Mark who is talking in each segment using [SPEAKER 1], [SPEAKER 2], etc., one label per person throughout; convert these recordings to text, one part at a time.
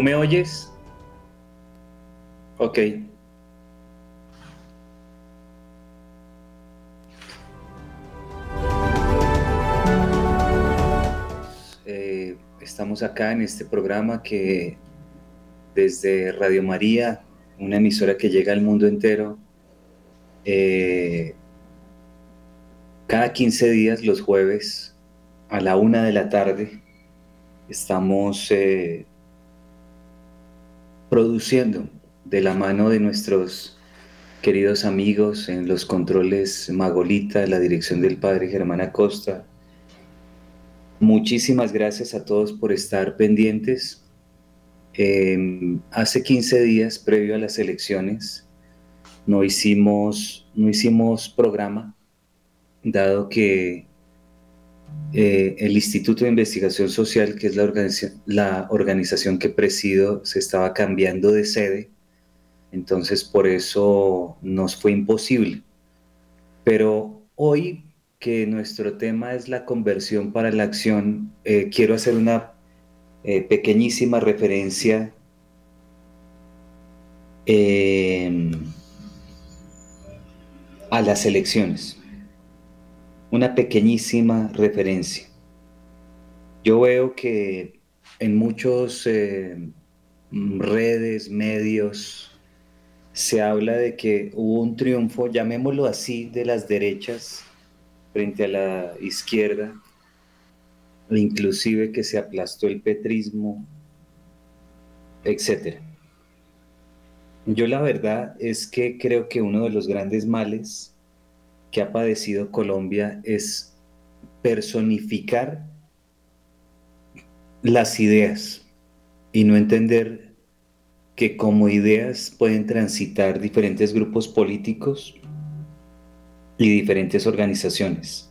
[SPEAKER 1] ¿Tú me oyes? Ok. Eh, estamos acá en este programa que desde Radio María, una emisora que llega al mundo entero, eh, cada 15 días, los jueves, a la una de la tarde, estamos eh, produciendo de la mano de nuestros queridos amigos en los controles Magolita, la dirección del padre Germán Acosta. Muchísimas gracias a todos por estar pendientes. Em, hace 15 días, previo a las elecciones, no hicimos, no hicimos programa, dado que eh, el Instituto de Investigación Social, que es la, la organización que presido, se estaba cambiando de sede, entonces por eso nos fue imposible. Pero hoy que nuestro tema es la conversión para la acción, eh, quiero hacer una eh, pequeñísima referencia. A las elecciones una pequeñísima referencia. Yo veo que en muchos eh, redes, medios, se habla de que hubo un triunfo, llamémoslo así, de las derechas frente a la izquierda, e inclusive que se aplastó el petrismo, etc. Yo la verdad es que creo que uno de los grandes males que ha padecido Colombia es personificar las ideas y no entender que como ideas pueden transitar diferentes grupos políticos y diferentes organizaciones.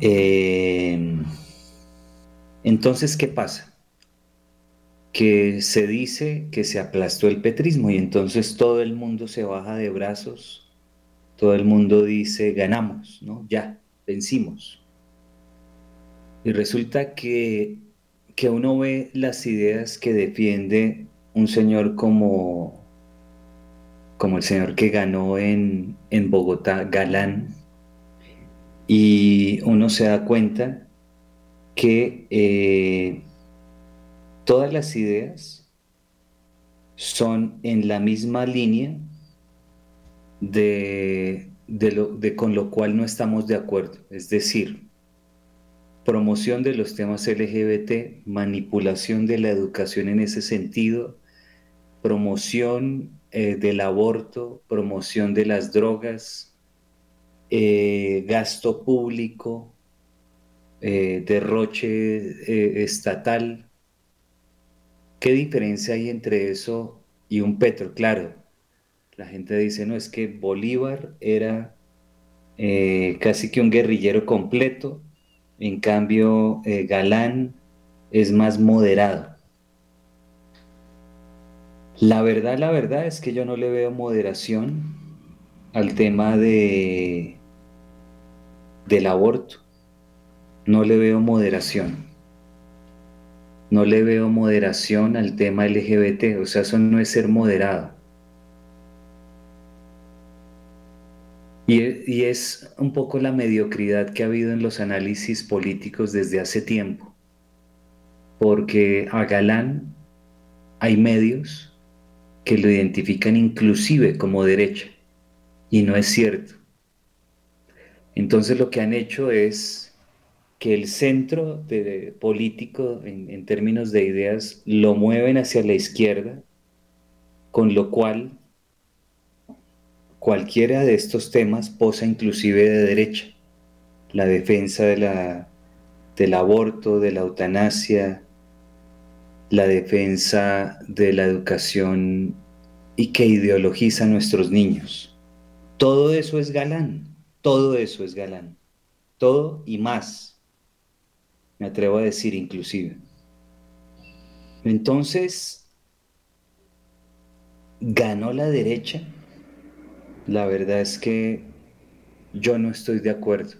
[SPEAKER 1] Eh, entonces, ¿qué pasa? Que se dice que se aplastó el petrismo y entonces todo el mundo se baja de brazos todo el mundo dice, ganamos, ¿no? Ya, vencimos. Y resulta que, que uno ve las ideas que defiende un señor como, como el señor que ganó en, en Bogotá, Galán, y uno se da cuenta que eh, todas las ideas son en la misma línea de, lo, con lo cual no estamos de acuerdo. Es decir, promoción de los temas LGBT, manipulación de la educación en ese sentido, promoción eh, del aborto, promoción de las drogas, eh, gasto público, eh, derroche estatal. ¿Qué diferencia hay entre eso y un petro? Claro, la gente dice, no, es que Bolívar era eh, casi que un guerrillero completo, en cambio eh, Galán es más moderado. La verdad, la verdad es que yo no le veo moderación al tema de del aborto. No le veo moderación. No le veo moderación al tema LGBT, o sea, eso no es ser moderado. Y, es un poco la mediocridad que ha habido en los análisis políticos desde hace tiempo, porque a Galán hay medios que lo identifican inclusive como derecha, y no es cierto. Entonces lo que han hecho es que el centro político en términos de ideas lo mueven hacia la izquierda, con lo cual cualquiera de estos temas posa inclusive de derecha. La defensa del aborto, de la eutanasia, la defensa de la educación y que ideologiza a nuestros niños. Todo eso es galán, todo eso es galán, todo y más, me atrevo a decir inclusive. Entonces, ganó la derecha la verdad es que yo no estoy de acuerdo.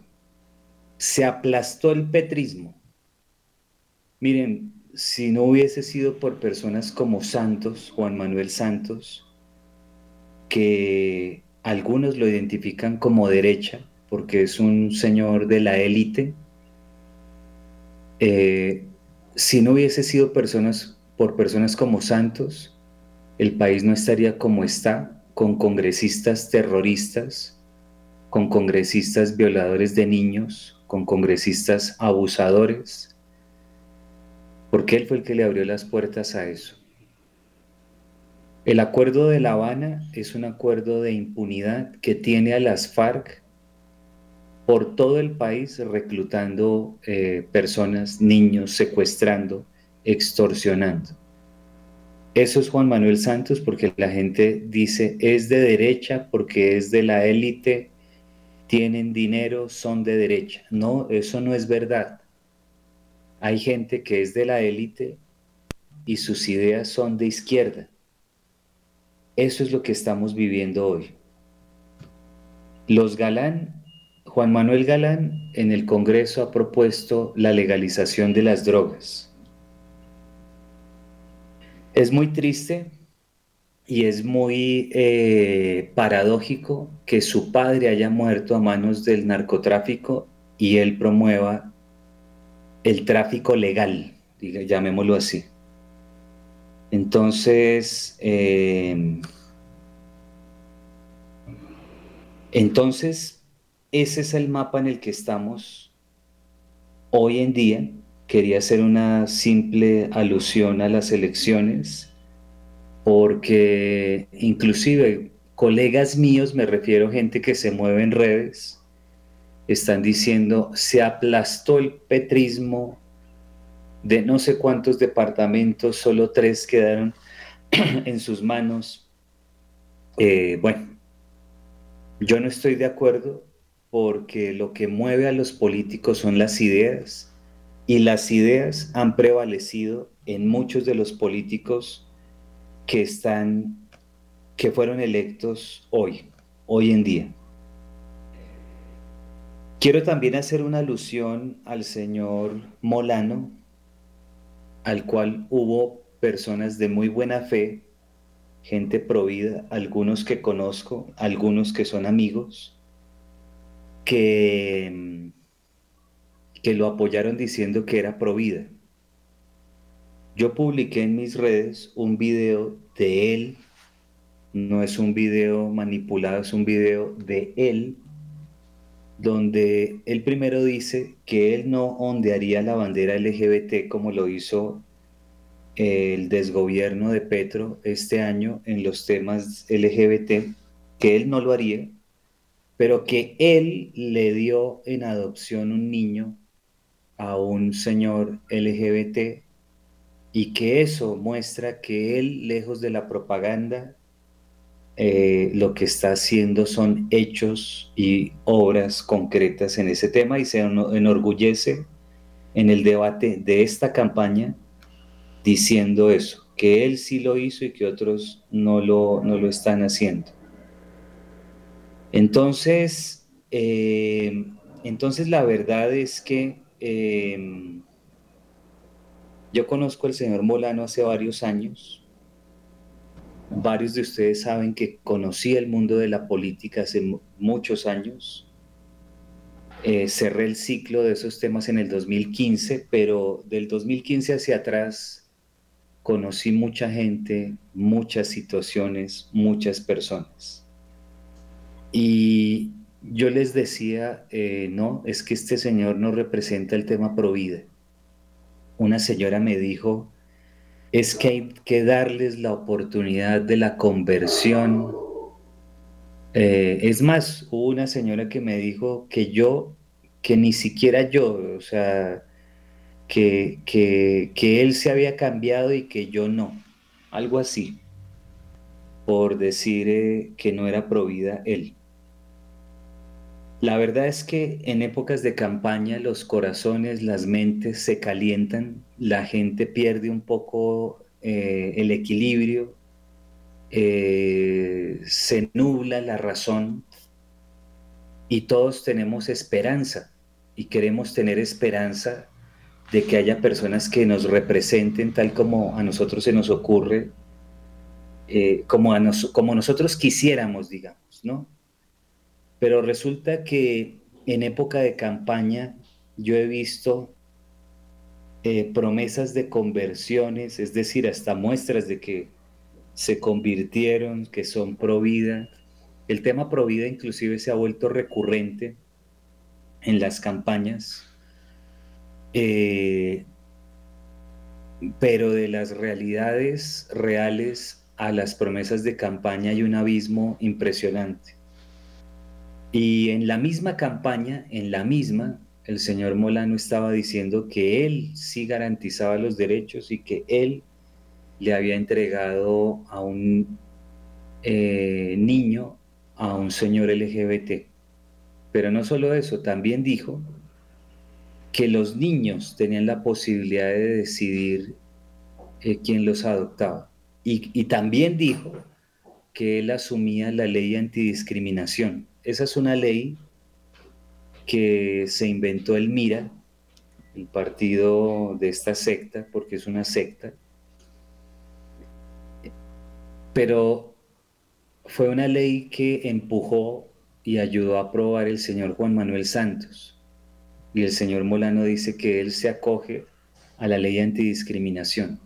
[SPEAKER 1] Se aplastó el petrismo. Miren, si no hubiese sido por personas como Santos, Juan Manuel Santos, que algunos lo identifican como derecha, porque es un señor de la élite, eh, si no hubiese sido personas, por personas como Santos, el país no estaría como está, con congresistas terroristas, con congresistas violadores de niños, con congresistas abusadores, porque él fue el que le abrió las puertas a eso. El acuerdo de La Habana es un acuerdo de impunidad que tiene a las FARC por todo el país reclutando eh, personas, niños, secuestrando, extorsionando. Eso es Juan Manuel Santos porque la gente dice es de derecha porque es de la élite, tienen dinero, son de derecha. No, eso no es verdad. Hay gente que es de la élite y sus ideas son de izquierda. Eso es lo que estamos viviendo hoy. Los Galán, Juan Manuel Galán en el Congreso ha propuesto la legalización de las drogas. Es muy triste y es muy eh, paradójico que su padre haya muerto a manos del narcotráfico y él promueva el tráfico legal, llamémoslo así. Entonces, eh, entonces, ese es el mapa en el que estamos hoy en día. Quería hacer una simple alusión a las elecciones, porque inclusive colegas míos, me refiero a gente que se mueve en redes, están diciendo, se aplastó el petrismo de no sé cuántos departamentos, solo tres quedaron en sus manos. Eh, bueno, yo no estoy de acuerdo porque lo que mueve a los políticos son las ideas y las ideas han prevalecido en muchos de los políticos que están que fueron electos hoy, hoy en día. Quiero también hacer una alusión al señor Molano, al cual hubo personas de muy buena fe, gente provida, algunos que conozco, algunos que son amigos, que, que lo apoyaron diciendo que era provida. Yo publiqué en mis redes un video de él, no es un video manipulado, es un video de él donde él primero dice que él no ondearía la bandera LGBT como lo hizo el desgobierno de Petro este año en los temas LGBT, que él no lo haría, pero que él le dio en adopción un niño a un señor LGBT y que eso muestra que él, lejos de la propaganda, eh, lo que está haciendo son hechos y obras concretas en ese tema y se enorgullece en el debate de esta campaña diciendo eso, que él sí lo hizo y que otros no lo, no lo están haciendo. Entonces, eh, entonces la verdad es que eh, yo conozco al señor Molano hace varios años, Varios de ustedes saben que conocí el mundo de la política hace muchos años. Eh, cerré el ciclo de esos temas en el 2015, pero del 2015 hacia atrás conocí mucha gente, muchas situaciones, muchas personas. Y yo les decía, eh, no, es que este señor no representa el tema Provida. Una señora me dijo, es que hay que darles la oportunidad de la conversión. Eh, es más, hubo una señora que me dijo que yo, que ni siquiera yo, o sea, que, que, él se había cambiado y que yo no, algo así, por decir eh, que no era provida él. La verdad es que en épocas de campaña los corazones, las mentes se calientan, la gente pierde un poco eh, el equilibrio, eh, se nubla la razón y todos tenemos esperanza y queremos tener esperanza de que haya personas que nos representen tal como a nosotros se nos ocurre, eh, como, a como nosotros quisiéramos, digamos, ¿no? Pero resulta que en época de campaña yo he visto eh, promesas de conversiones, es decir, hasta muestras de que se convirtieron, que son pro vida. El tema pro vida inclusive se ha vuelto recurrente en las campañas eh, pero de las realidades reales a las promesas de campaña hay un abismo impresionante. Y en la misma campaña, en la misma, el señor Molano estaba diciendo que él sí garantizaba los derechos y que él le había entregado a un eh, niño a un señor LGBT. Pero no solo eso, también dijo que los niños tenían la posibilidad de decidir eh, quién los adoptaba. Y, también dijo que él asumía la ley antidiscriminación. Esa es una ley que se inventó el MIRA, el partido de esta secta, porque es una secta. Pero fue una ley que empujó y ayudó a aprobar el señor Juan Manuel Santos y el señor Molano dice que él se acoge a la ley antidiscriminación.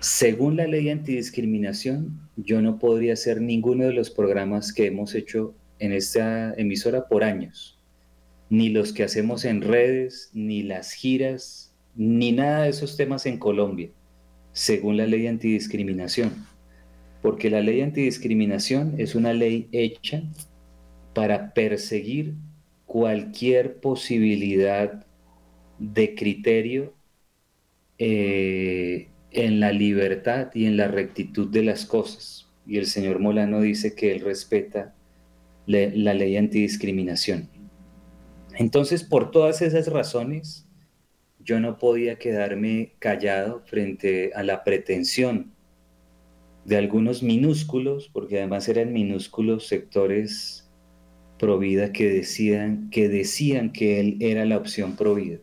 [SPEAKER 1] Según la ley antidiscriminación, yo no podría hacer ninguno de los programas que hemos hecho en esta emisora por años, ni los que hacemos en redes, ni las giras, ni nada de esos temas en Colombia, según la ley antidiscriminación. Porque la ley antidiscriminación es una ley hecha para perseguir cualquier posibilidad de criterio eh, en la libertad y en la rectitud de las cosas. Y el señor Molano dice que él respeta la ley antidiscriminación. Entonces, por todas esas razones, yo no podía quedarme callado frente a la pretensión de algunos minúsculos, porque además eran minúsculos sectores provida que decían, que decían que él era la opción provida.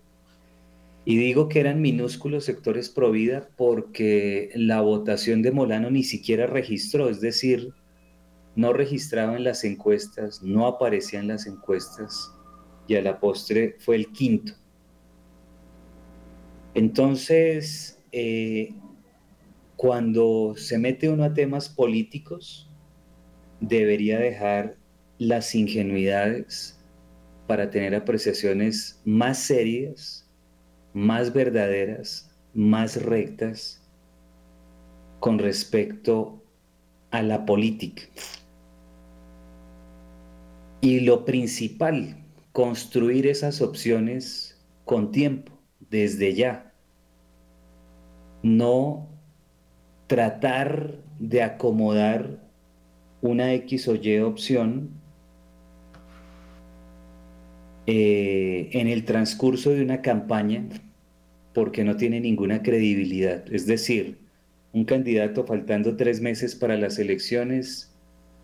[SPEAKER 1] Y digo que eran minúsculos sectores provida porque la votación de Molano ni siquiera registró, es decir, no registraba en las encuestas, no aparecía en las encuestas y a la postre fue el quinto. Entonces, eh, cuando se mete uno a temas políticos, debería dejar las ingenuidades para tener apreciaciones más serias, más verdaderas, más rectas con respecto a la política. Y lo principal, construir esas opciones con tiempo, desde ya. No tratar de acomodar una X o Y opción eh, en el transcurso de una campaña porque no tiene ninguna credibilidad. Es decir, un candidato faltando tres meses para las elecciones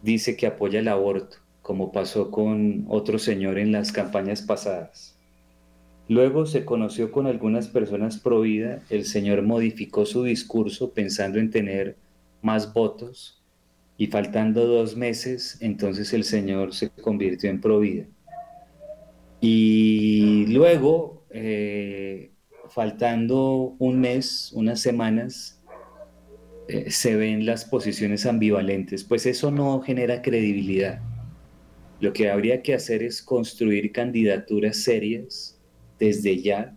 [SPEAKER 1] dice que apoya el aborto, como pasó con otro señor en las campañas pasadas. Luego se conoció con algunas personas pro vida, el señor modificó su discurso pensando en tener más votos y faltando dos meses, entonces el señor se convirtió en pro vida. Y luego, eh, faltando un mes, unas semanas, eh, se ven las posiciones ambivalentes, pues eso no genera credibilidad. Lo que habría que hacer es construir candidaturas serias desde ya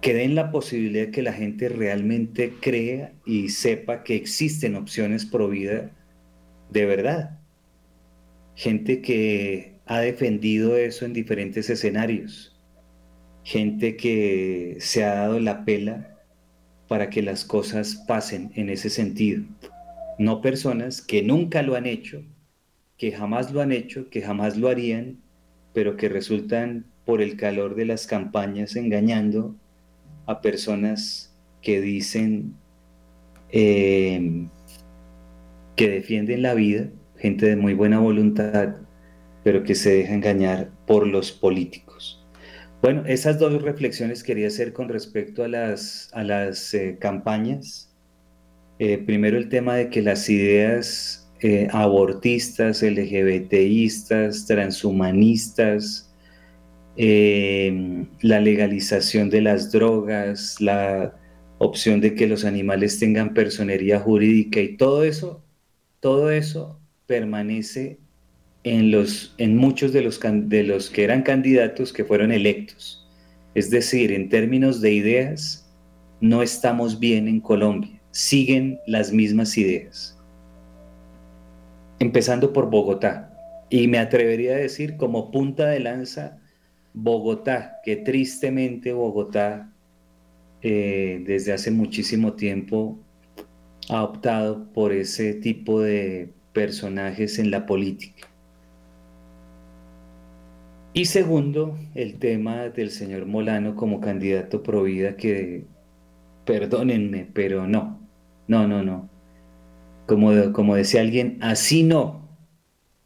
[SPEAKER 1] que den la posibilidad de que la gente realmente crea y sepa que existen opciones pro vida de verdad. Gente que ha defendido eso en diferentes escenarios. Gente que se ha dado la pela para que las cosas pasen en ese sentido. No personas que nunca lo han hecho, que jamás lo han hecho, que jamás lo harían, pero que resultan por el calor de las campañas engañando a personas que dicen eh, que defienden la vida, gente de muy buena voluntad, pero que se deja engañar por los políticos. Bueno, esas dos reflexiones quería hacer con respecto a las, a las eh, campañas. Eh, primero el tema de que las ideas eh, abortistas, LGBTistas, transhumanistas, la legalización de las drogas, la opción de que los animales tengan personería jurídica y todo eso, todo eso permanece en, los, en muchos de los, de los que eran candidatos que fueron electos. Es decir, en términos de ideas, no estamos bien en Colombia. Siguen las mismas ideas. Empezando por Bogotá. Y me atrevería a decir como punta de lanza Bogotá, que tristemente Bogotá eh, desde hace muchísimo tiempo ha optado por ese tipo de personajes en la política. Y segundo, el tema del señor Molano como candidato pro vida que, perdónenme, pero no, no, no, no. Como, como decía alguien, así no,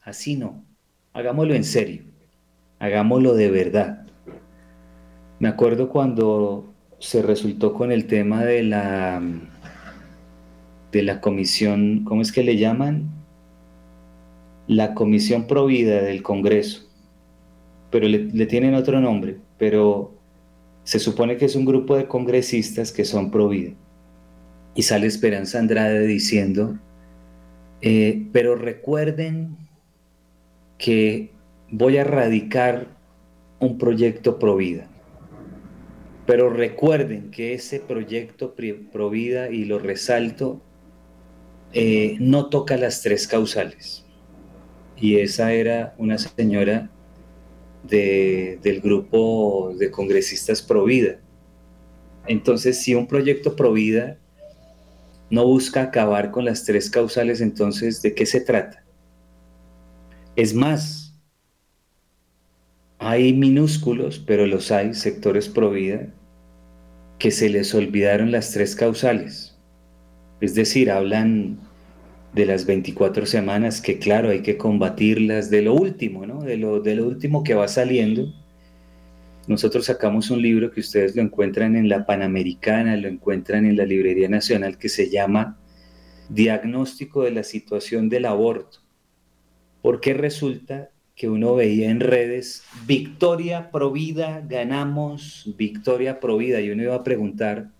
[SPEAKER 1] así no. Hagámoslo en serio, hagámoslo de verdad. Me acuerdo cuando se resultó con el tema de la, de la comisión, ¿cómo es que le llaman? La comisión provida del Congreso pero le, tienen otro nombre, pero se supone que es un grupo de congresistas que son pro vida. Y sale Esperanza Andrade diciendo, eh, pero recuerden que voy a radicar un proyecto pro vida. Pero recuerden que ese proyecto pro vida, y lo resalto, eh, no toca las tres causales. Y esa era una señora del grupo de congresistas Provida. Entonces, si un proyecto Provida no busca acabar con las tres causales, entonces, ¿de qué se trata? Es más, hay minúsculos, pero los hay, sectores Provida, que se les olvidaron las tres causales. Es decir, hablan de las 24 semanas, que claro, hay que combatirlas de lo último, ¿no? De lo, de lo último que va saliendo. Nosotros sacamos un libro que ustedes lo encuentran en la Panamericana, lo encuentran en la Librería Nacional, que se llama Diagnóstico de la situación del aborto. Porque resulta que uno veía en redes, victoria provida, ganamos, victoria provida, y uno iba a preguntar,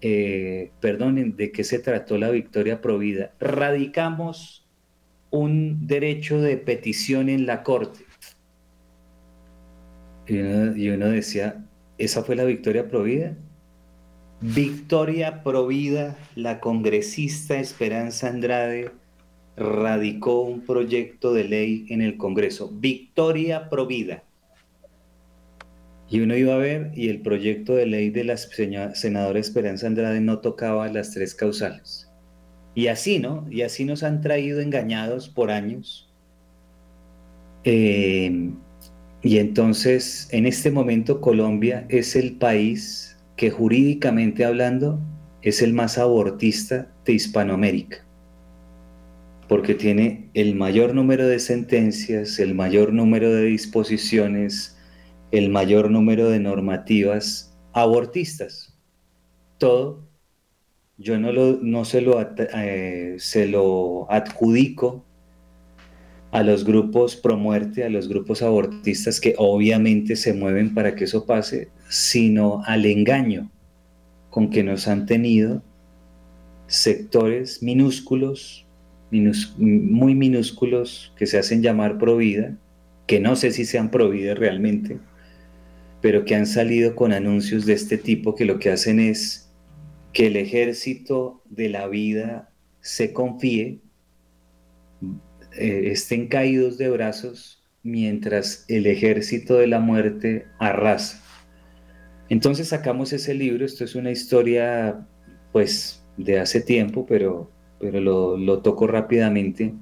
[SPEAKER 1] eh, perdonen, ¿de qué se trató la victoria provida? Radicamos un derecho de petición en la Corte. Y uno, decía, ¿esa fue la victoria provida? Victoria provida, la congresista Esperanza Andrade radicó un proyecto de ley en el Congreso. Victoria provida. Y uno iba a ver y el proyecto de ley de la senadora Esperanza Andrade no tocaba las tres causales. Y así, ¿no? Y así nos han traído engañados por años. Eh, y entonces, en este momento, Colombia es el país que jurídicamente hablando es el más abortista de Hispanoamérica, porque tiene el mayor número de sentencias, el mayor número de disposiciones, el mayor número de normativas abortistas. Todo, yo no, lo, no se, lo, eh, se lo adjudico a los grupos pro muerte, a los grupos abortistas que obviamente se mueven para que eso pase, sino al engaño con que nos han tenido sectores minúsculos, muy minúsculos, que se hacen llamar pro vida, que no sé si sean pro vida realmente, pero que han salido con anuncios de este tipo que lo que hacen es que el ejército de la vida se confíe, eh, estén caídos de brazos mientras el ejército de la muerte arrasa. Entonces sacamos ese libro, esto es una historia pues de hace tiempo, pero, pero lo, lo toco rápidamente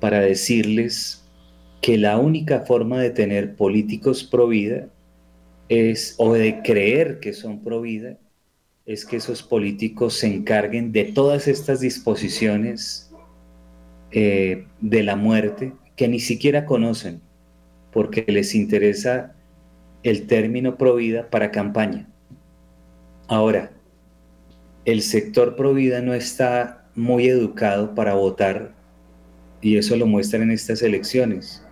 [SPEAKER 1] para decirles que la única forma de tener políticos pro vida es, o de creer que son pro vida, es que esos políticos se encarguen de todas estas disposiciones eh, de la muerte que ni siquiera conocen, porque les interesa el término provida para campaña. Ahora, el sector provida no está muy educado para votar y eso lo muestran en estas elecciones,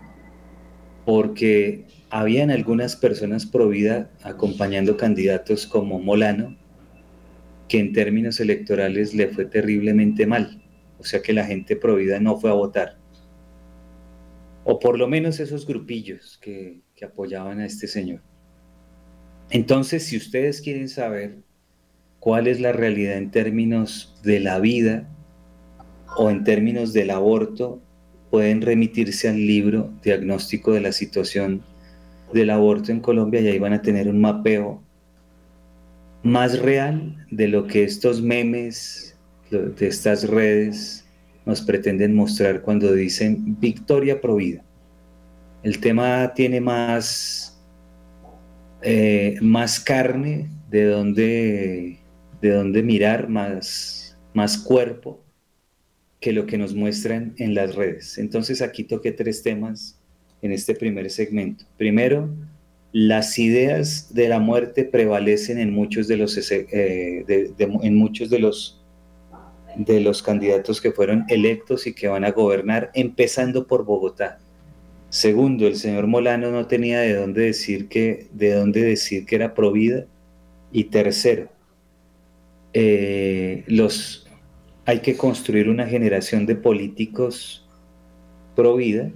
[SPEAKER 1] porque habían algunas personas provida acompañando candidatos como Molano, que en términos electorales le fue terriblemente mal, o sea que la gente provida no fue a votar, o por lo menos esos grupillos que, que apoyaban a este señor. Entonces, si ustedes quieren saber cuál es la realidad en términos de la vida o en términos del aborto, pueden remitirse al libro Diagnóstico de la situación del aborto en Colombia y ahí van a tener un mapeo más real de lo que estos memes de estas redes nos pretenden mostrar cuando dicen victoria provida. El tema tiene más, eh, más carne de donde de dónde mirar más, más cuerpo que lo que nos muestran en las redes. Entonces aquí toqué tres temas en este primer segmento. Primero, las ideas de la muerte prevalecen en muchos de los, eh, en muchos de los, de los candidatos que fueron electos y que van a gobernar, empezando por Bogotá. Segundo, el señor Molano no tenía de dónde decir que, de dónde decir que era provida. Y tercero, eh, los, hay que construir una generación de políticos pro vida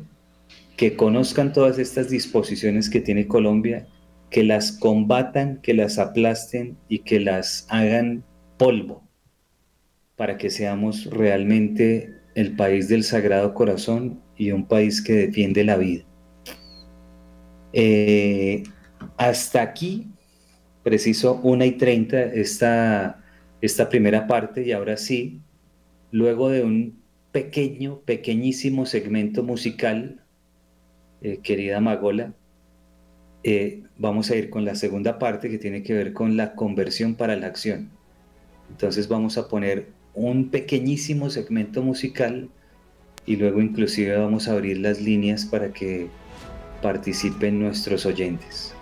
[SPEAKER 1] que conozcan todas estas disposiciones que tiene Colombia, que las combatan, que las aplasten y que las hagan polvo para que seamos realmente el país del Sagrado Corazón y un país que defiende la vida. Eh, hasta aquí, preciso una y treinta, esta esta primera parte y ahora sí, luego de un pequeño, pequeñísimo segmento musical, eh, querida Magola, eh, vamos a ir con la segunda parte que tiene que ver con la conversión para la acción. Entonces vamos a poner un pequeñísimo segmento musical y luego inclusive vamos a abrir las líneas para que participen nuestros oyentes.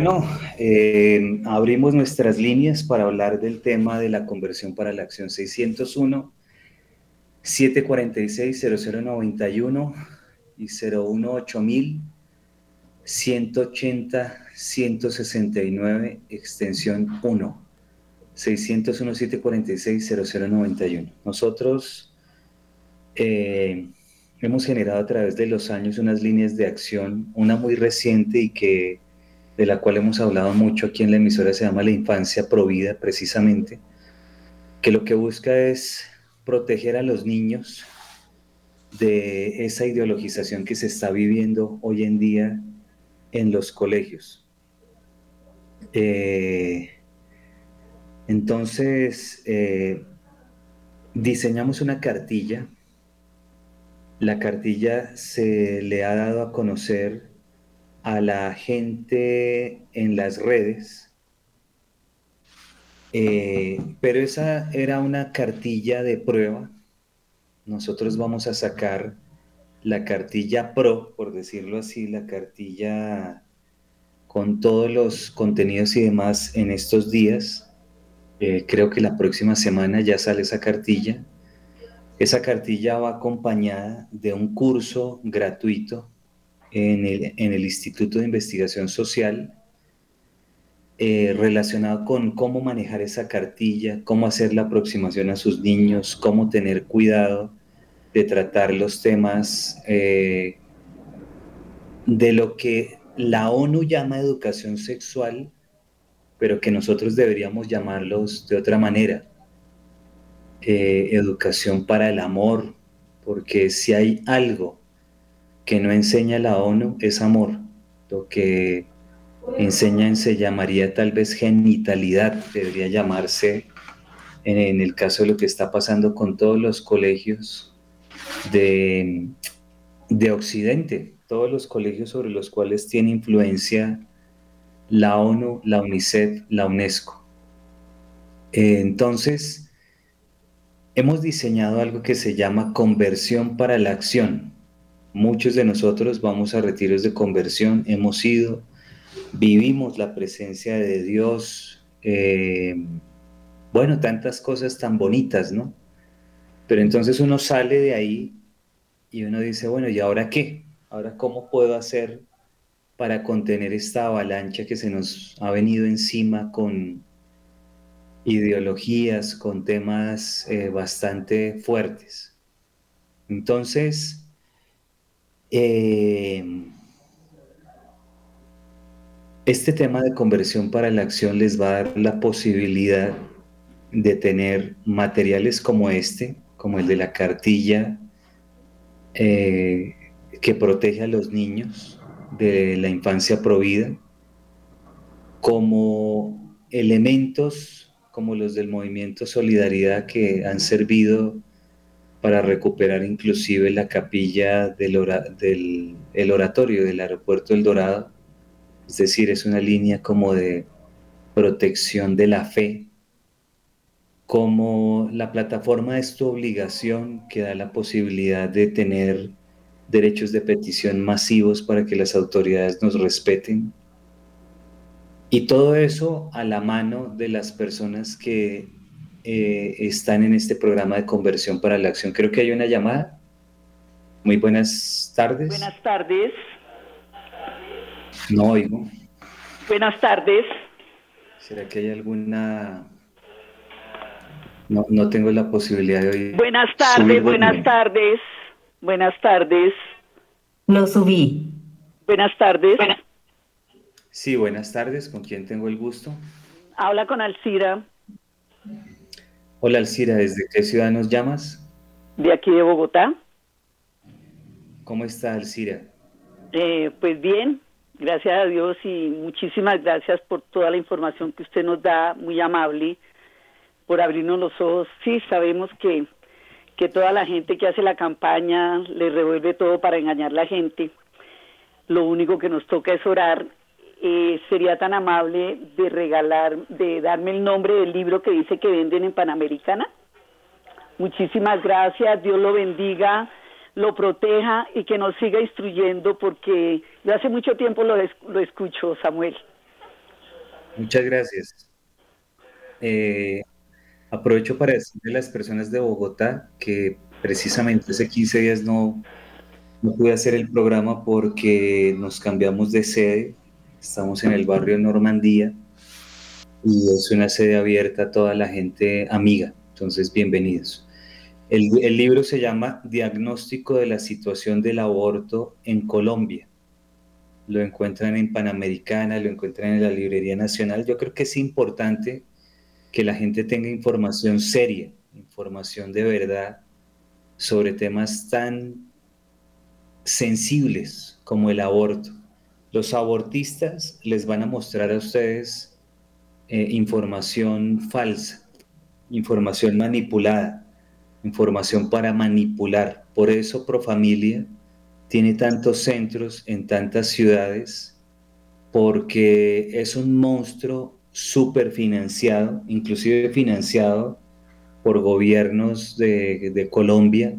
[SPEAKER 1] Bueno, eh, abrimos nuestras líneas para hablar del tema de la conversión para la acción 601 746 0091 y 018000 180 169 extensión 1 601 746 0091 nosotros eh, hemos generado a través de los años unas líneas de acción una muy reciente y que de la cual hemos hablado mucho aquí en la emisora, se llama La Infancia Provida, precisamente, que lo que busca es proteger a los niños de esa ideologización que se está viviendo hoy en día en los colegios. Eh, entonces, eh, diseñamos una cartilla. La cartilla se le ha dado a conocer a la gente en las redes, eh, pero esa era una cartilla de prueba. Nosotros vamos a sacar la cartilla pro, por decirlo así, la cartilla con todos los contenidos y demás en estos días. Eh, creo que la próxima semana ya sale esa cartilla. Esa cartilla va acompañada de un curso gratuito en el, Instituto de Investigación Social eh, relacionado con cómo manejar esa cartilla, cómo hacer la aproximación a sus niños, cómo tener cuidado de tratar los temas eh, de lo que la ONU llama educación sexual, pero que nosotros deberíamos llamarlos de otra manera. Eh, educación para el amor, porque si hay algo que no enseña la ONU es amor. Lo que enseña se llamaría tal vez genitalidad, debería llamarse en, el caso de lo que está pasando con todos los colegios de, de Occidente, todos los colegios sobre los cuales tiene influencia la ONU, la UNICEF, la UNESCO. entonces, hemos diseñado algo que se llama conversión para la acción. Muchos de nosotros vamos a retiros de conversión, hemos ido, vivimos la presencia de Dios, eh, bueno, tantas cosas tan bonitas, ¿no? Pero entonces uno sale de ahí y uno dice, bueno, ¿y ahora qué? Ahora, ¿cómo puedo hacer para contener esta avalancha que se nos ha venido encima con ideologías, con temas eh, bastante fuertes? Entonces, eh, este tema de conversión para la acción les va a dar la posibilidad de tener materiales como este, como el de la cartilla eh, que protege a los niños de la infancia provida, como elementos como los del movimiento Solidaridad que han servido para recuperar inclusive la capilla del, el oratorio del aeropuerto El Dorado. Es decir, es una línea como de protección de la fe, como la plataforma es tu obligación que da la posibilidad de tener derechos de petición masivos para que las autoridades nos respeten. Y todo eso a la mano de las personas que eh, están en este programa de conversión para la acción. Creo que hay una llamada. Muy buenas tardes.
[SPEAKER 2] Buenas tardes.
[SPEAKER 1] No oigo.
[SPEAKER 2] Buenas tardes.
[SPEAKER 1] ¿Será que hay alguna... No, no tengo la posibilidad de oír.
[SPEAKER 2] Buenas tardes, buenas tardes. Buenas tardes.
[SPEAKER 3] Lo subí.
[SPEAKER 2] Buenas tardes.
[SPEAKER 1] Sí, buenas tardes. ¿Con quién tengo el gusto?
[SPEAKER 2] Habla con Alcira.
[SPEAKER 1] Hola Alcira, ¿desde qué ciudad nos llamas?
[SPEAKER 2] De aquí de Bogotá.
[SPEAKER 1] ¿Cómo está Alcira?
[SPEAKER 2] Eh, pues bien, gracias a Dios y muchísimas gracias por toda la información que usted nos da, muy amable, por abrirnos los ojos. Sí, sabemos que, que toda la gente que hace la campaña le revuelve todo para engañar a la gente. Lo único que nos toca es orar eh, sería tan amable de regalar, de darme el nombre del libro que dice que venden en Panamericana. Muchísimas gracias, Dios lo bendiga, lo proteja y que nos siga instruyendo porque yo hace mucho tiempo lo, escucho, Samuel.
[SPEAKER 1] Muchas gracias. Eh, aprovecho para decirle a las personas de Bogotá que precisamente hace 15 días no, no pude hacer el programa porque nos cambiamos de sede. Estamos en el barrio Normandía y es una sede abierta a toda la gente amiga. Entonces, bienvenidos. El, libro se llama Diagnóstico de la situación del aborto en Colombia. Lo encuentran en Panamericana, lo encuentran en la Librería Nacional. Yo creo que es importante que la gente tenga información seria, información de verdad sobre temas tan sensibles como el aborto. Los abortistas les van a mostrar a ustedes eh, información falsa, información manipulada, información para manipular. Por eso Profamilia tiene tantos centros en tantas ciudades, porque es un monstruo súper financiado, inclusive financiado por gobiernos de, Colombia.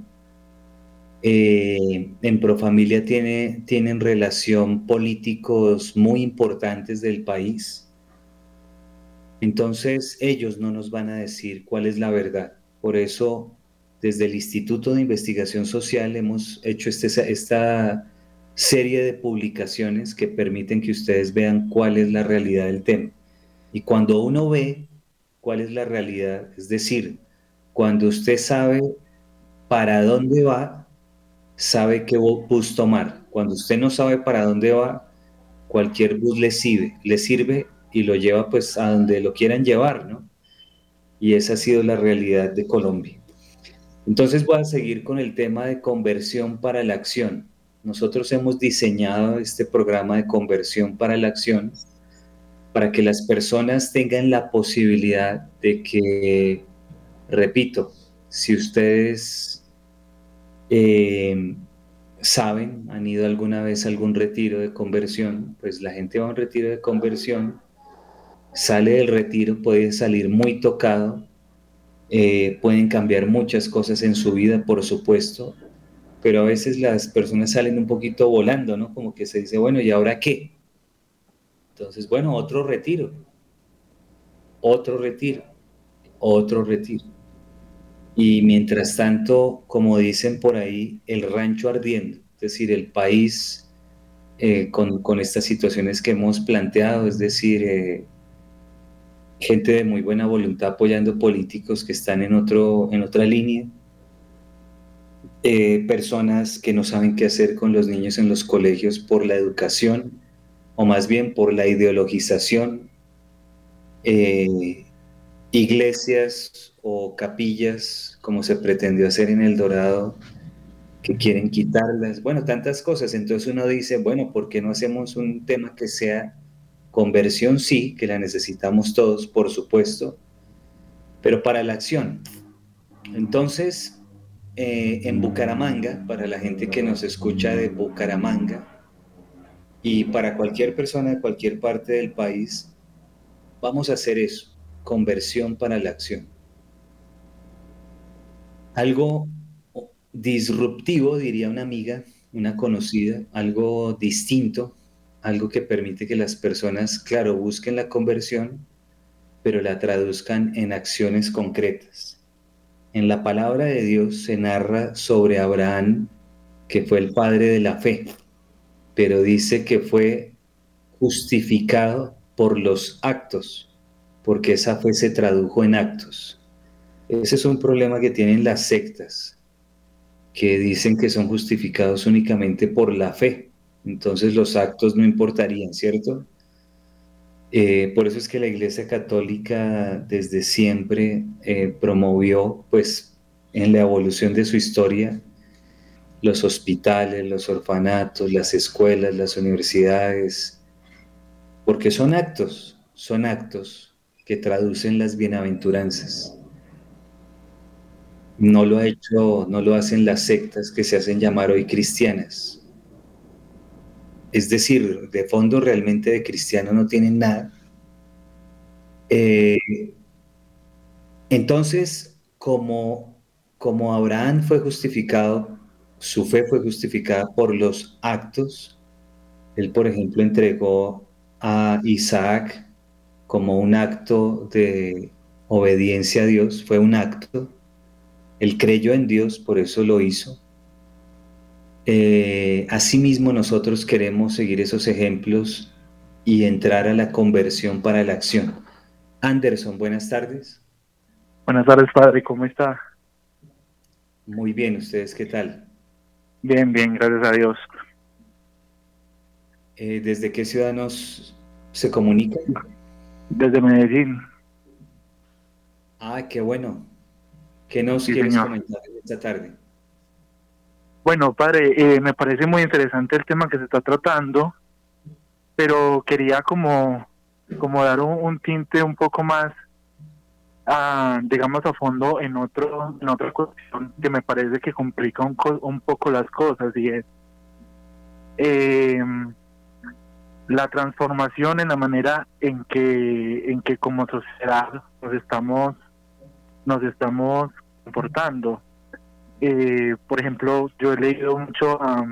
[SPEAKER 1] Eh, en Profamilia tiene, tienen relación políticos muy importantes del país entonces ellos no nos van a decir cuál es la verdad. Por eso, desde el Instituto de Investigación Social hemos hecho este, esta serie de publicaciones que permiten que ustedes vean cuál es la realidad del tema. Y cuando uno ve cuál es la realidad, es decir, cuando usted sabe para dónde va, sabe qué bus tomar. Cuando usted no sabe para dónde va, cualquier bus le sirve, le sirve y lo lleva pues a donde lo quieran llevar, ¿no? Y esa ha sido la realidad de Colombia. Entonces voy a seguir con el tema de conversión para la acción. Nosotros hemos diseñado este programa de conversión para la acción para que las personas tengan la posibilidad de que, repito, si ustedes eh, saben, han ido alguna vez a algún retiro de conversión, pues la gente va a un retiro de conversión sale del retiro, puede salir muy tocado, eh, pueden cambiar muchas cosas en su vida, por supuesto, pero a veces las personas salen un poquito volando, ¿no? Como que se dice, bueno, ¿y ahora qué? Entonces, bueno, otro retiro, otro retiro, otro retiro. Y mientras tanto, como dicen por ahí, el rancho ardiendo, es decir, el país eh, con, con, estas situaciones que hemos planteado, es decir, eh, gente de muy buena voluntad apoyando políticos que están en, otro, en otra línea, eh, personas que no saben qué hacer con los niños en los colegios por la educación o más bien por la ideologización, iglesias o capillas como se pretendió hacer en El Dorado que quieren quitarlas, bueno, tantas cosas. Entonces uno dice, bueno, ¿por qué no hacemos un tema que sea Conversión sí, que la necesitamos todos, por supuesto, pero para la acción. Entonces, eh, en Bucaramanga, para la gente que nos escucha de Bucaramanga y para cualquier persona de cualquier parte del país, vamos a hacer eso, conversión para la acción. Algo disruptivo, diría una amiga, una conocida, algo distinto, algo que permite que las personas, claro, busquen la conversión, pero la traduzcan en acciones concretas. En la palabra de Dios se narra sobre Abraham, que fue el padre de la fe, pero dice que fue justificado por los actos, porque esa fe se tradujo en actos. Ese es un problema que tienen las sectas, que dicen que son justificados únicamente por la fe, entonces los actos no importarían, ¿cierto? Eh, por eso es que la Iglesia Católica desde siempre eh, promovió, pues, en la evolución de su historia, los hospitales, los orfanatos, las escuelas, las universidades, porque son actos, son actos que traducen las bienaventuranzas. No lo ha hecho, no lo hacen las sectas que se hacen llamar hoy cristianas es decir, de fondo realmente de cristiano no tienen nada. Eh, entonces, como, como Abraham fue justificado, su fe fue justificada por los actos, él, por ejemplo, entregó a Isaac como un acto de obediencia a Dios, fue un acto. Él creyó en Dios, por eso lo hizo. Eh, asimismo, nosotros queremos seguir esos ejemplos y entrar a la conversión para la acción. Anderson, buenas tardes.
[SPEAKER 4] Buenas tardes, padre, ¿cómo está?
[SPEAKER 1] Muy bien, ¿ustedes qué tal?
[SPEAKER 4] Bien, bien, gracias a Dios.
[SPEAKER 1] Eh, ¿Desde qué ciudad nos se comunica?
[SPEAKER 4] Desde Medellín.
[SPEAKER 1] Ah, qué bueno. ¿Qué nos quieres comentar esta tarde?
[SPEAKER 4] Bueno, padre, eh, me parece muy interesante el tema que se está tratando, pero quería como, como dar un, tinte un poco más, a, digamos, a fondo en otro en otra cuestión que me parece que complica un, un poco las cosas y es eh, la transformación en la manera en que en que como sociedad nos estamos nos estamos comportando. Eh, por ejemplo yo he leído mucho a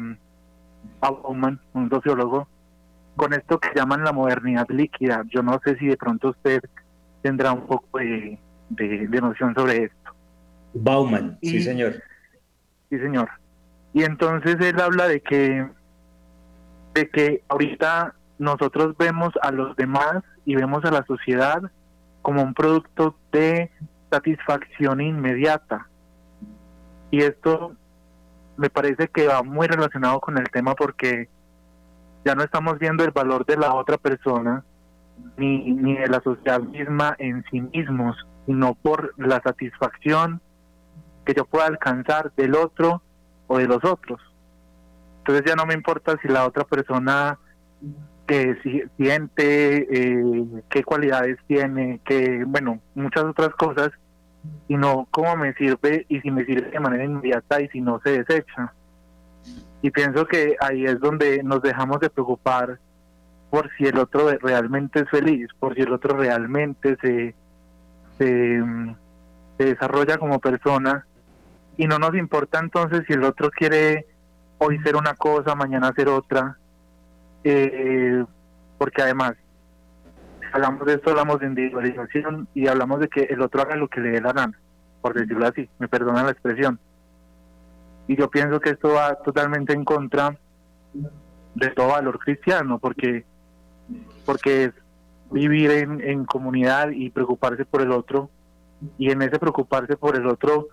[SPEAKER 4] Bauman un sociólogo con esto que llaman la modernidad líquida. Yo no sé si de pronto usted tendrá un poco de, de, noción sobre esto.
[SPEAKER 1] Bauman sí señor.
[SPEAKER 4] Sí señor. Y entonces él habla de que de que ahorita nosotros vemos a los demás y vemos a la sociedad como un producto de satisfacción inmediata. Y esto me parece que va muy relacionado con el tema porque ya no estamos viendo el valor de la otra persona ni, ni de la sociedad misma en sí mismos, sino por la satisfacción que yo pueda alcanzar del otro o de los otros. Entonces ya no me importa si la otra persona que siente, eh, qué cualidades tiene, que, bueno, muchas otras cosas, sino cómo me sirve y si me sirve de manera inmediata y si no se desecha. Y pienso que ahí es donde nos dejamos de preocupar por si el otro realmente es feliz, por si el otro realmente se, se, se desarrolla como persona y no nos importa entonces si el otro quiere hoy ser una cosa, mañana ser otra, eh, porque además hablamos de esto, hablamos de individualización y hablamos de que el otro haga lo que le dé la gana, por decirlo así, me perdona la expresión. Y yo pienso que esto va totalmente en contra de todo valor cristiano, porque, porque es vivir en, en comunidad y preocuparse por el otro, y en ese preocuparse por el otro,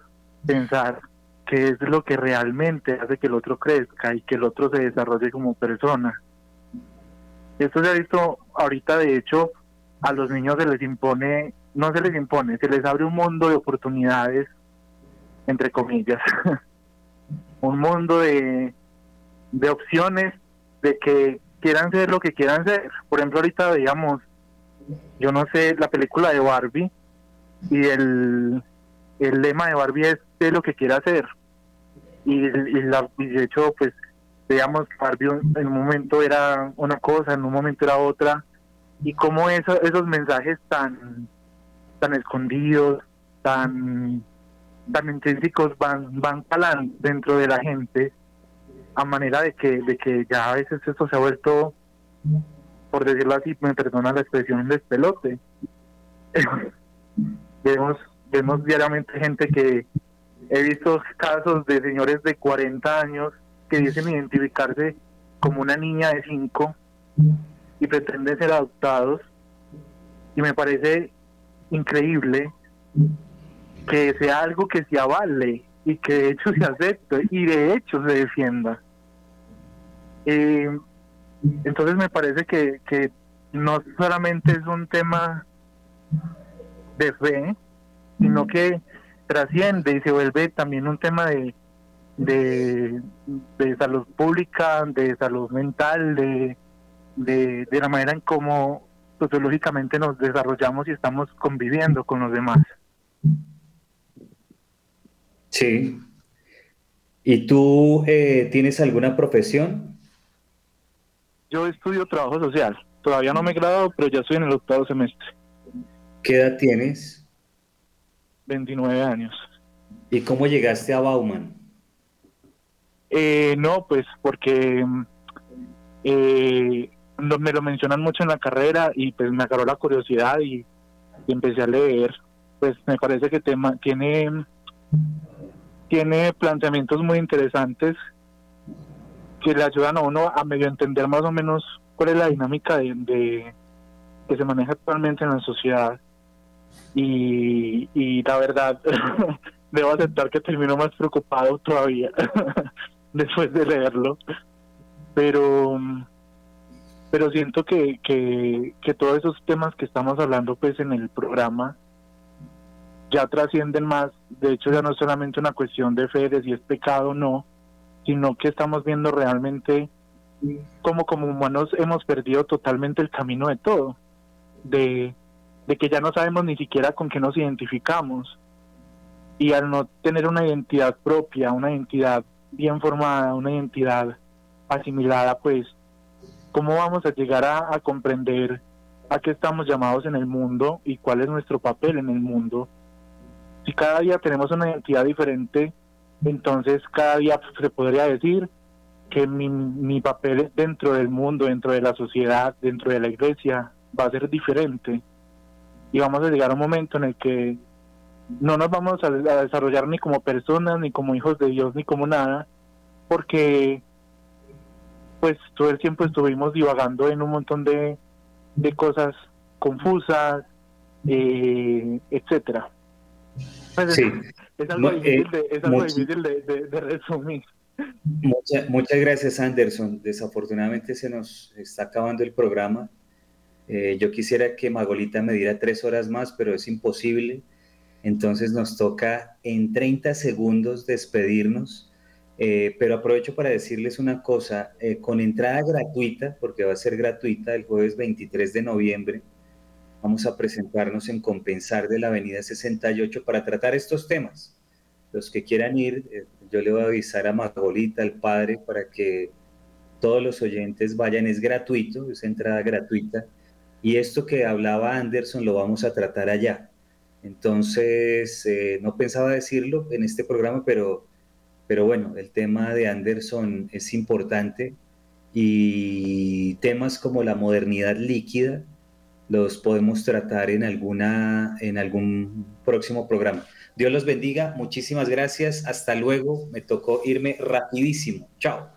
[SPEAKER 4] pensar que es lo que realmente hace que el otro crezca y que el otro se desarrolle como persona. Esto se ha visto ahorita, de hecho, a los niños se les impone, no se les impone, se les abre un mundo de oportunidades, entre comillas, un mundo de, de opciones de que quieran ser lo que quieran ser. Por ejemplo, ahorita veíamos, yo no sé, la película de Barbie y el, el lema de Barbie es de lo que quiera hacer. Y, y, la, y de hecho, pues digamos, Barbie en un momento era una cosa, en un momento era otra, y cómo eso, esos mensajes tan, tan escondidos, tan, tan intrínsecos van, van calando dentro de la gente, a manera de que, de que ya a veces esto se ha vuelto, por decirlo así, me perdona la expresión, un despelote. vemos, vemos diariamente gente que he visto casos de señores de 40 años que dicen identificarse como una niña de 5 y pretenden ser adoptados. Y me parece increíble que sea algo que se avale y que de hecho se acepte y de hecho se defienda. Eh, entonces me parece que, que no solamente es un tema de fe, sino que trasciende y se vuelve también un tema de, de, de salud pública, de salud mental, de, de, la manera en cómo sociológicamente nos desarrollamos y estamos conviviendo con los demás.
[SPEAKER 1] Sí. ¿Y tú eh, tienes alguna profesión?
[SPEAKER 4] Yo estudio trabajo social. Todavía no me he graduado, pero ya estoy en el octavo semestre.
[SPEAKER 1] ¿Qué edad tienes?
[SPEAKER 4] 29 años.
[SPEAKER 1] ¿Y cómo llegaste a Bauman?
[SPEAKER 4] Eh, no, pues porque eh, me lo mencionan mucho en la carrera y pues me agarró la curiosidad y, empecé a leer. Pues me parece que tema, tiene, tiene planteamientos muy interesantes que le ayudan a uno a medio entender más o menos cuál es la dinámica de, que se maneja actualmente en la sociedad. Y, y la verdad, debo aceptar que termino más preocupado todavía después de leerlo. Pero pero siento que, que, todos esos temas que estamos hablando pues en el programa ya trascienden más, de hecho ya no es solamente una cuestión de fe de si es pecado o no, sino que estamos viendo realmente cómo como humanos hemos perdido totalmente el camino de todo, de, de que ya no sabemos ni siquiera con qué nos identificamos y al no tener una identidad propia, una identidad bien formada, una identidad asimilada, pues ¿Cómo vamos a llegar a, comprender a qué estamos llamados en el mundo y cuál es nuestro papel en el mundo? Si cada día tenemos una identidad diferente, entonces cada día se podría decir que mi, mi papel dentro del mundo, dentro de la sociedad, dentro de la iglesia, va a ser diferente. Y vamos a llegar a un momento en el que no nos vamos a, a desarrollar ni como personas, ni como hijos de Dios, ni como nada, porque pues todo el tiempo estuvimos divagando en un montón de, de cosas confusas, eh, etcétera. Pues, sí. Es algo difícil, de, de, resumir.
[SPEAKER 1] muchas gracias, Anderson. Desafortunadamente se nos está acabando el programa. Eh, yo quisiera que Magolita me diera tres horas más, pero es imposible. Entonces nos toca en 30 segundos despedirnos. Eh, pero aprovecho para decirles una cosa, eh, con entrada gratuita, porque va a ser gratuita el jueves 23 de noviembre, vamos a presentarnos en Compensar de la Avenida 68 para tratar estos temas. Los que quieran ir, eh, yo le voy a avisar a Magolita, al padre, para que todos los oyentes vayan, es gratuito, es entrada gratuita. Y esto que hablaba Anderson lo vamos a tratar allá. Entonces, no pensaba decirlo en este programa, pero pero bueno, el tema de Anderson es importante y temas como la modernidad líquida los podemos tratar en, alguna, en algún próximo programa. Dios los bendiga, muchísimas gracias, hasta luego, me tocó irme rapidísimo, chao.